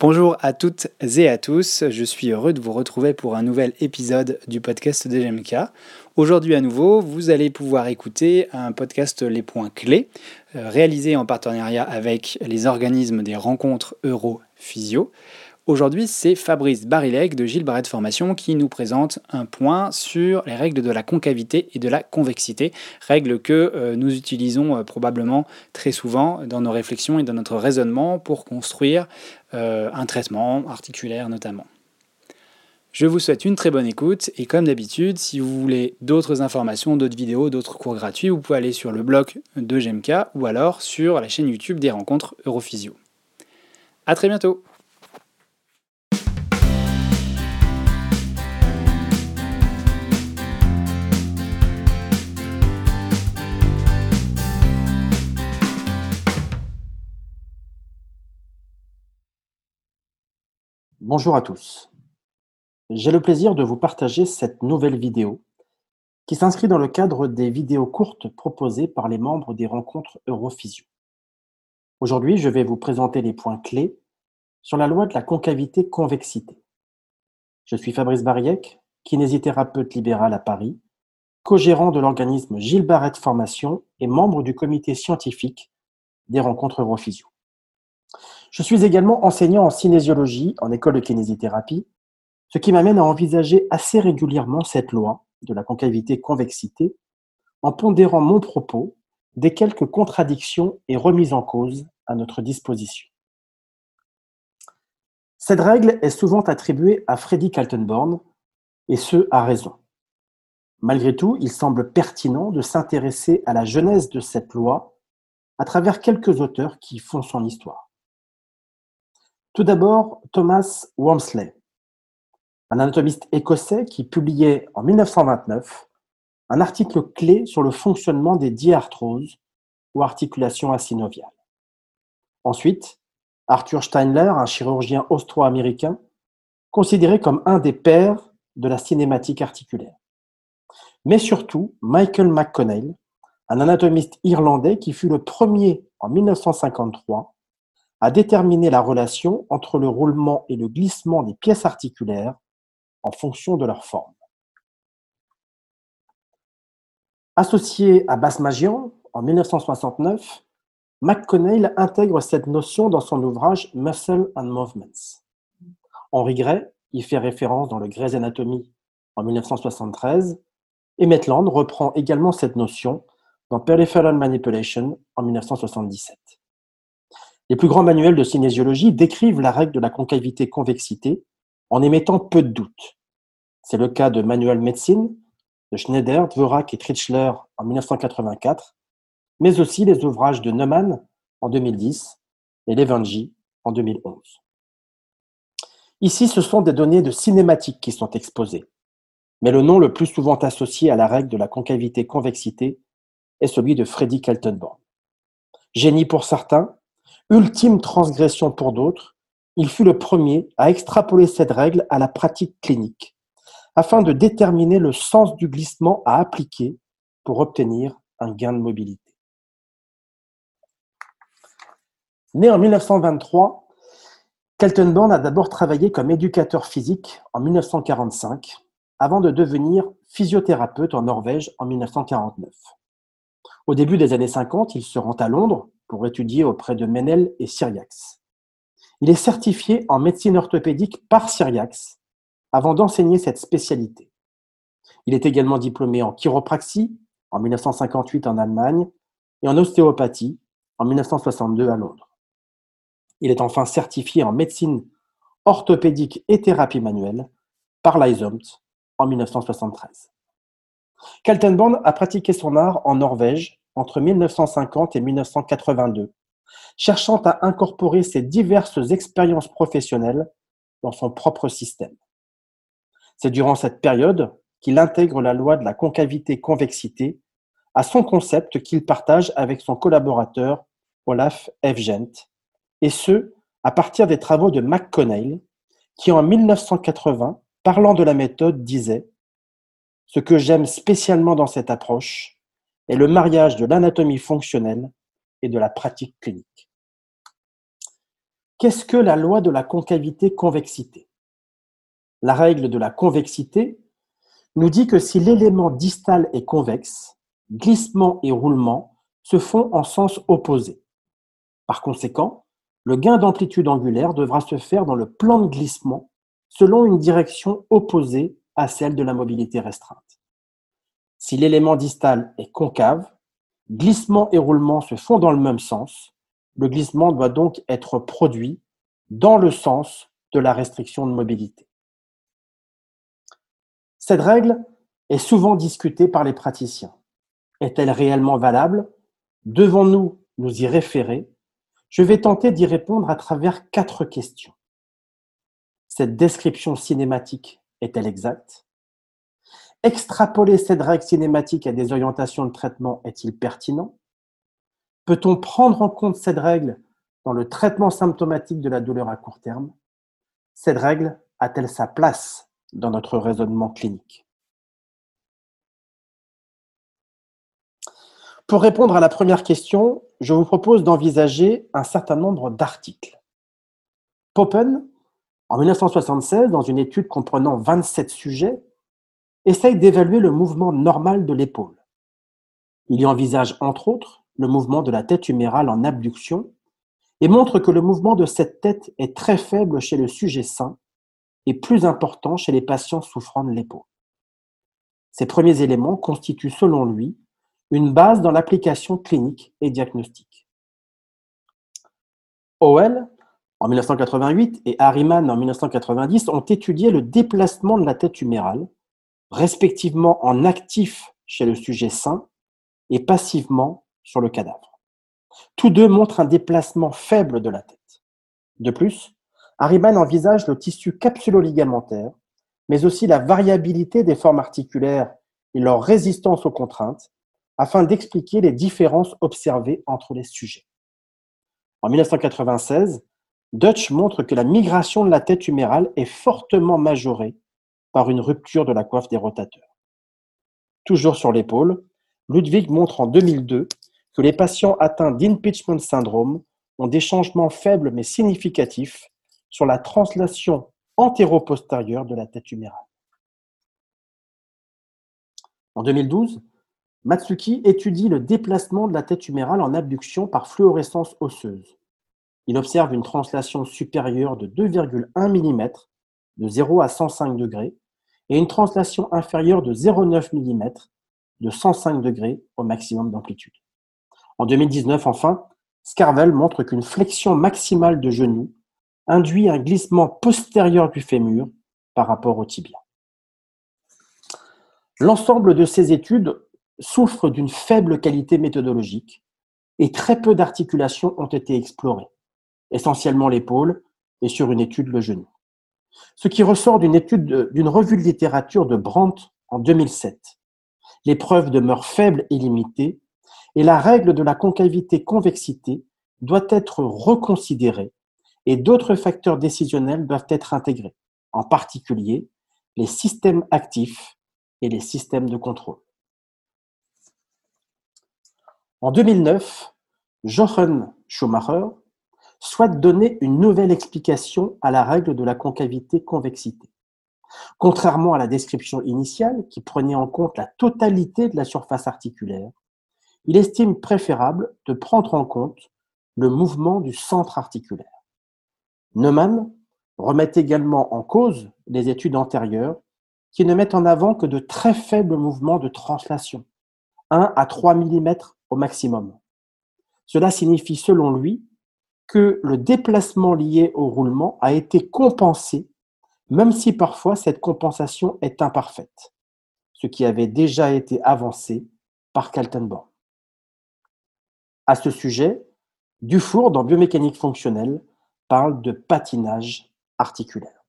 Bonjour à toutes et à tous, je suis heureux de vous retrouver pour un nouvel épisode du podcast de GMK. Aujourd'hui à nouveau, vous allez pouvoir écouter un podcast Les points clés, euh, réalisé en partenariat avec les organismes des rencontres Euro-Physio. Aujourd'hui, c'est Fabrice Barilec de Gilles Barret Formation qui nous présente un point sur les règles de la concavité et de la convexité, règles que euh, nous utilisons euh, probablement très souvent dans nos réflexions et dans notre raisonnement pour construire euh, un traitement articulaire notamment. Je vous souhaite une très bonne écoute et comme d'habitude, si vous voulez d'autres informations, d'autres vidéos, d'autres cours gratuits, vous pouvez aller sur le blog de GMK ou alors sur la chaîne YouTube des rencontres Europhysio. A très bientôt Bonjour à tous. J'ai le plaisir de vous partager cette nouvelle vidéo qui s'inscrit dans le cadre des vidéos courtes proposées par les membres des rencontres Europhysio. Aujourd'hui, je vais vous présenter les points clés sur la loi de la concavité-convexité. Je suis Fabrice Bariec, kinésithérapeute libéral à Paris, co-gérant de l'organisme Gilles Barrette Formation et membre du comité scientifique des rencontres Europhysio. Je suis également enseignant en cinésiologie en école de kinésithérapie, ce qui m'amène à envisager assez régulièrement cette loi de la concavité-convexité en pondérant mon propos des quelques contradictions et remises en cause à notre disposition. Cette règle est souvent attribuée à Freddy Kaltenborn, et ce à raison. Malgré tout, il semble pertinent de s'intéresser à la genèse de cette loi à travers quelques auteurs qui font son histoire. Tout d'abord, Thomas Wormsley, un anatomiste écossais qui publiait en 1929 un article clé sur le fonctionnement des diarthroses ou articulations asynoviales. Ensuite, Arthur Steinler, un chirurgien austro-américain, considéré comme un des pères de la cinématique articulaire. Mais surtout, Michael McConnell, un anatomiste irlandais qui fut le premier en 1953 à déterminer la relation entre le roulement et le glissement des pièces articulaires en fonction de leur forme. Associé à Basmagian en 1969, McConnell intègre cette notion dans son ouvrage Muscle and Movements. Henri Gray y fait référence dans le Grey's Anatomy en 1973 et Maitland reprend également cette notion dans Peripheral Manipulation en 1977. Les plus grands manuels de cinésiologie décrivent la règle de la concavité-convexité en émettant peu de doutes. C'est le cas de Manuel Médecine de Schneider, Dvorak et Tritschler en 1984, mais aussi les ouvrages de Neumann en 2010 et Levangi en 2011. Ici, ce sont des données de cinématique qui sont exposées, mais le nom le plus souvent associé à la règle de la concavité-convexité est celui de Freddy Kaltenborn. Génie pour certains, Ultime transgression pour d'autres, il fut le premier à extrapoler cette règle à la pratique clinique, afin de déterminer le sens du glissement à appliquer pour obtenir un gain de mobilité. Né en 1923, Kaltenborn a d'abord travaillé comme éducateur physique en 1945, avant de devenir physiothérapeute en Norvège en 1949. Au début des années 50, il se rend à Londres pour étudier auprès de Menel et Syriax. Il est certifié en médecine orthopédique par Syriax avant d'enseigner cette spécialité. Il est également diplômé en chiropraxie en 1958 en Allemagne et en ostéopathie en 1962 à Londres. Il est enfin certifié en médecine orthopédique et thérapie manuelle par l'ISOMT en 1973. Kaltenborn a pratiqué son art en Norvège entre 1950 et 1982, cherchant à incorporer ses diverses expériences professionnelles dans son propre système. C'est durant cette période qu'il intègre la loi de la concavité-convexité à son concept qu'il partage avec son collaborateur Olaf Evgent, et ce, à partir des travaux de McConnell, qui en 1980, parlant de la méthode, disait Ce que j'aime spécialement dans cette approche, est le mariage de l'anatomie fonctionnelle et de la pratique clinique. Qu'est-ce que la loi de la concavité-convexité La règle de la convexité nous dit que si l'élément distal est convexe, glissement et roulement se font en sens opposé. Par conséquent, le gain d'amplitude angulaire devra se faire dans le plan de glissement selon une direction opposée à celle de la mobilité restreinte. Si l'élément distal est concave, glissement et roulement se font dans le même sens. Le glissement doit donc être produit dans le sens de la restriction de mobilité. Cette règle est souvent discutée par les praticiens. Est-elle réellement valable? Devons-nous nous y référer? Je vais tenter d'y répondre à travers quatre questions. Cette description cinématique est-elle exacte? Extrapoler cette règle cinématique à des orientations de traitement est-il pertinent? Peut-on prendre en compte cette règle dans le traitement symptomatique de la douleur à court terme? Cette règle a-t-elle sa place dans notre raisonnement clinique? Pour répondre à la première question, je vous propose d'envisager un certain nombre d'articles. Poppen, en 1976, dans une étude comprenant 27 sujets, essaye d'évaluer le mouvement normal de l'épaule. Il y envisage entre autres le mouvement de la tête humérale en abduction et montre que le mouvement de cette tête est très faible chez le sujet sain et plus important chez les patients souffrant de l'épaule. Ces premiers éléments constituent selon lui une base dans l'application clinique et diagnostique. Howell, en 1988, et Harriman en 1990 ont étudié le déplacement de la tête humérale respectivement en actif chez le sujet sain et passivement sur le cadavre. Tous deux montrent un déplacement faible de la tête. De plus, Harriman envisage le tissu capsulo-ligamentaire, mais aussi la variabilité des formes articulaires et leur résistance aux contraintes, afin d'expliquer les différences observées entre les sujets. En 1996, Dutch montre que la migration de la tête humérale est fortement majorée par une rupture de la coiffe des rotateurs. Toujours sur l'épaule, Ludwig montre en 2002 que les patients atteints d'impeachment syndrome ont des changements faibles mais significatifs sur la translation antéro-postérieure de la tête humérale. En 2012, Matsuki étudie le déplacement de la tête humérale en abduction par fluorescence osseuse. Il observe une translation supérieure de 2,1 mm de 0 à 105 degrés et une translation inférieure de 0,9 mm de 105 degrés au maximum d'amplitude. En 2019, enfin, Scarvel montre qu'une flexion maximale de genou induit un glissement postérieur du fémur par rapport au tibia. L'ensemble de ces études souffre d'une faible qualité méthodologique et très peu d'articulations ont été explorées, essentiellement l'épaule et sur une étude le genou ce qui ressort d'une étude d'une revue de littérature de Brandt en 2007. Les preuves demeurent faibles et limitées, et la règle de la concavité-convexité doit être reconsidérée et d'autres facteurs décisionnels doivent être intégrés, en particulier les systèmes actifs et les systèmes de contrôle. En 2009, Jochen Schumacher souhaite donner une nouvelle explication à la règle de la concavité-convexité. Contrairement à la description initiale, qui prenait en compte la totalité de la surface articulaire, il estime préférable de prendre en compte le mouvement du centre articulaire. Neumann remet également en cause les études antérieures qui ne mettent en avant que de très faibles mouvements de translation, 1 à 3 mm au maximum. Cela signifie selon lui que le déplacement lié au roulement a été compensé, même si parfois cette compensation est imparfaite, ce qui avait déjà été avancé par Kaltenborn. À ce sujet, Dufour, dans Biomécanique fonctionnelle, parle de patinage articulaire.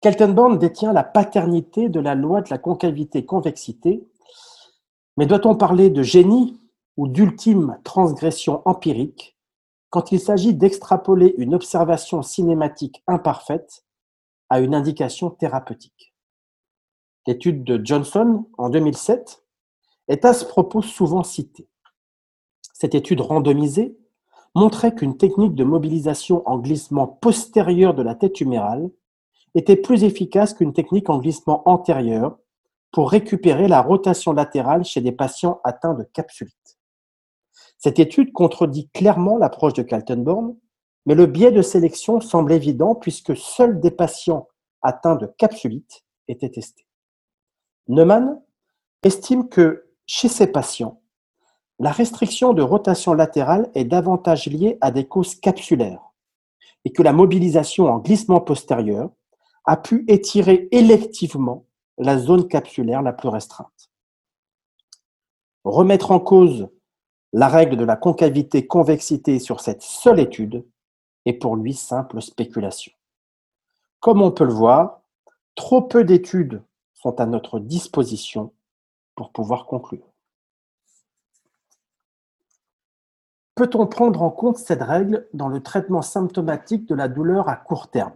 Kaltenborn détient la paternité de la loi de la concavité-convexité, mais doit-on parler de génie ou d'ultime transgression empirique quand il s'agit d'extrapoler une observation cinématique imparfaite à une indication thérapeutique. L'étude de Johnson en 2007 est à ce propos souvent citée. Cette étude randomisée montrait qu'une technique de mobilisation en glissement postérieur de la tête humérale était plus efficace qu'une technique en glissement antérieur pour récupérer la rotation latérale chez des patients atteints de capsulite. Cette étude contredit clairement l'approche de Kaltenborn, mais le biais de sélection semble évident puisque seuls des patients atteints de capsulite étaient testés. Neumann estime que chez ces patients, la restriction de rotation latérale est davantage liée à des causes capsulaires et que la mobilisation en glissement postérieur a pu étirer électivement la zone capsulaire la plus restreinte. Remettre en cause la règle de la concavité-convexité sur cette seule étude est pour lui simple spéculation. Comme on peut le voir, trop peu d'études sont à notre disposition pour pouvoir conclure. Peut-on prendre en compte cette règle dans le traitement symptomatique de la douleur à court terme?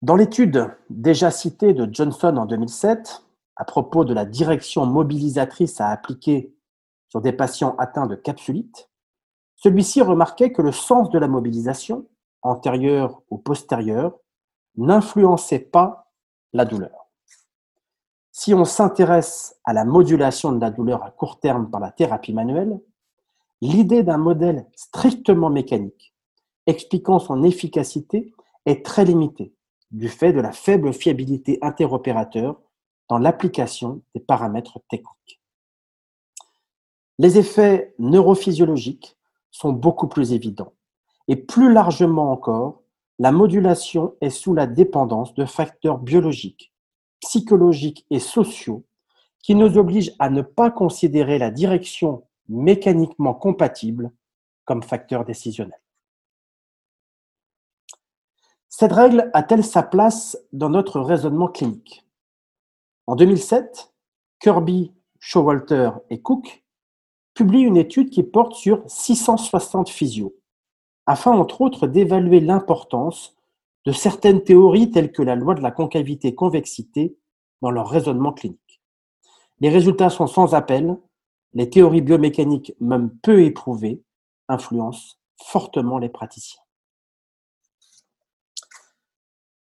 Dans l'étude déjà citée de Johnson en 2007, à propos de la direction mobilisatrice à appliquer sur des patients atteints de capsulite, celui-ci remarquait que le sens de la mobilisation, antérieure ou postérieure, n'influençait pas la douleur. Si on s'intéresse à la modulation de la douleur à court terme par la thérapie manuelle, l'idée d'un modèle strictement mécanique expliquant son efficacité est très limitée du fait de la faible fiabilité interopérateur dans l'application des paramètres techniques. Les effets neurophysiologiques sont beaucoup plus évidents et plus largement encore, la modulation est sous la dépendance de facteurs biologiques, psychologiques et sociaux qui nous obligent à ne pas considérer la direction mécaniquement compatible comme facteur décisionnel. Cette règle a-t-elle sa place dans notre raisonnement clinique? En 2007, Kirby, Showalter et Cook publient une étude qui porte sur 660 physios, afin entre autres d'évaluer l'importance de certaines théories telles que la loi de la concavité-convexité dans leur raisonnement clinique. Les résultats sont sans appel, les théories biomécaniques, même peu éprouvées, influencent fortement les praticiens.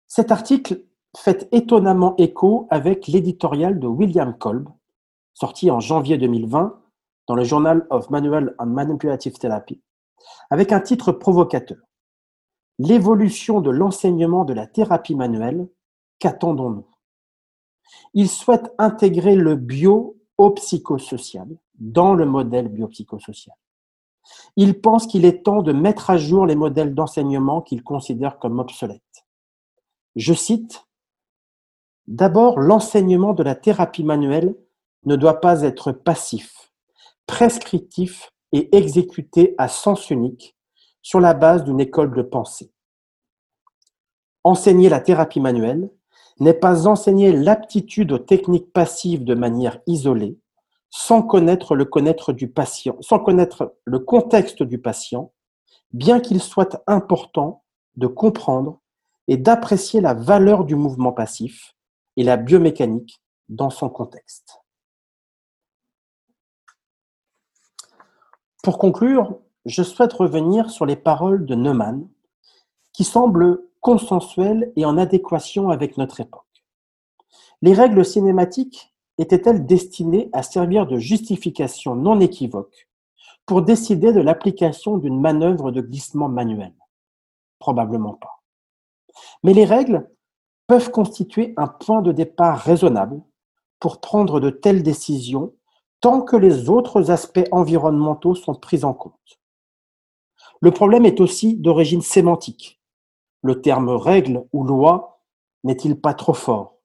Cet article fait étonnamment écho avec l'éditorial de William Kolb, sorti en janvier 2020 dans le Journal of Manual and Manipulative Therapy, avec un titre provocateur. L'évolution de l'enseignement de la thérapie manuelle, qu'attendons-nous? Il souhaite intégrer le bio au dans le modèle biopsychosocial. Il pense qu'il est temps de mettre à jour les modèles d'enseignement qu'il considère comme obsolètes. Je cite D'abord, l'enseignement de la thérapie manuelle ne doit pas être passif, prescriptif et exécuté à sens unique sur la base d'une école de pensée. Enseigner la thérapie manuelle n'est pas enseigner l'aptitude aux techniques passives de manière isolée, sans connaître le connaître du patient, sans connaître le contexte du patient, bien qu'il soit important de comprendre et d'apprécier la valeur du mouvement passif, et la biomécanique dans son contexte. Pour conclure, je souhaite revenir sur les paroles de Neumann, qui semblent consensuelles et en adéquation avec notre époque. Les règles cinématiques étaient-elles destinées à servir de justification non équivoque pour décider de l'application d'une manœuvre de glissement manuel? Probablement pas. Mais les règles peuvent constituer un point de départ raisonnable pour prendre de telles décisions tant que les autres aspects environnementaux sont pris en compte. Le problème est aussi d'origine sémantique. Le terme règle ou loi n'est-il pas trop fort?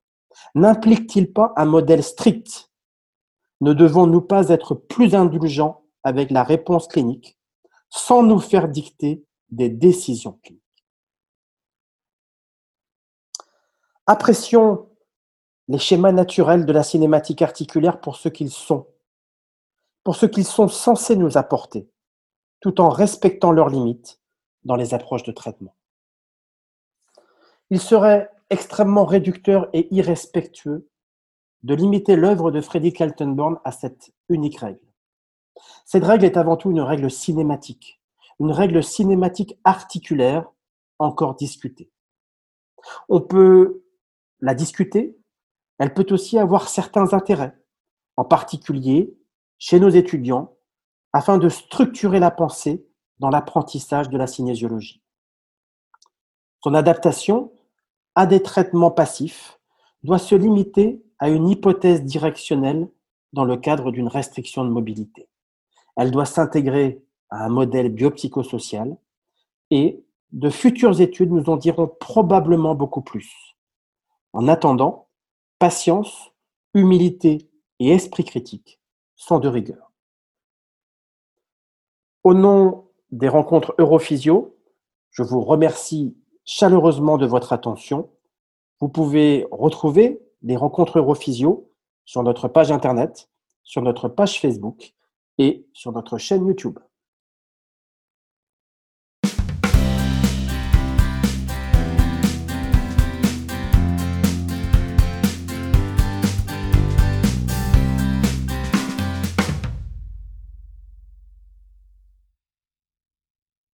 N'implique-t-il pas un modèle strict? Ne devons-nous pas être plus indulgents avec la réponse clinique sans nous faire dicter des décisions cliniques? Apprécions les schémas naturels de la cinématique articulaire pour ce qu'ils sont, pour ce qu'ils sont censés nous apporter, tout en respectant leurs limites dans les approches de traitement. Il serait extrêmement réducteur et irrespectueux de limiter l'œuvre de Freddy Kaltenborn à cette unique règle. Cette règle est avant tout une règle cinématique, une règle cinématique articulaire encore discutée. On peut la discuter, elle peut aussi avoir certains intérêts, en particulier chez nos étudiants, afin de structurer la pensée dans l'apprentissage de la cinésiologie. Son adaptation à des traitements passifs doit se limiter à une hypothèse directionnelle dans le cadre d'une restriction de mobilité. Elle doit s'intégrer à un modèle biopsychosocial et de futures études nous en diront probablement beaucoup plus. En attendant, patience, humilité et esprit critique sont de rigueur. Au nom des rencontres Europhysio, je vous remercie chaleureusement de votre attention. Vous pouvez retrouver les rencontres Europhysio sur notre page internet, sur notre page Facebook et sur notre chaîne YouTube.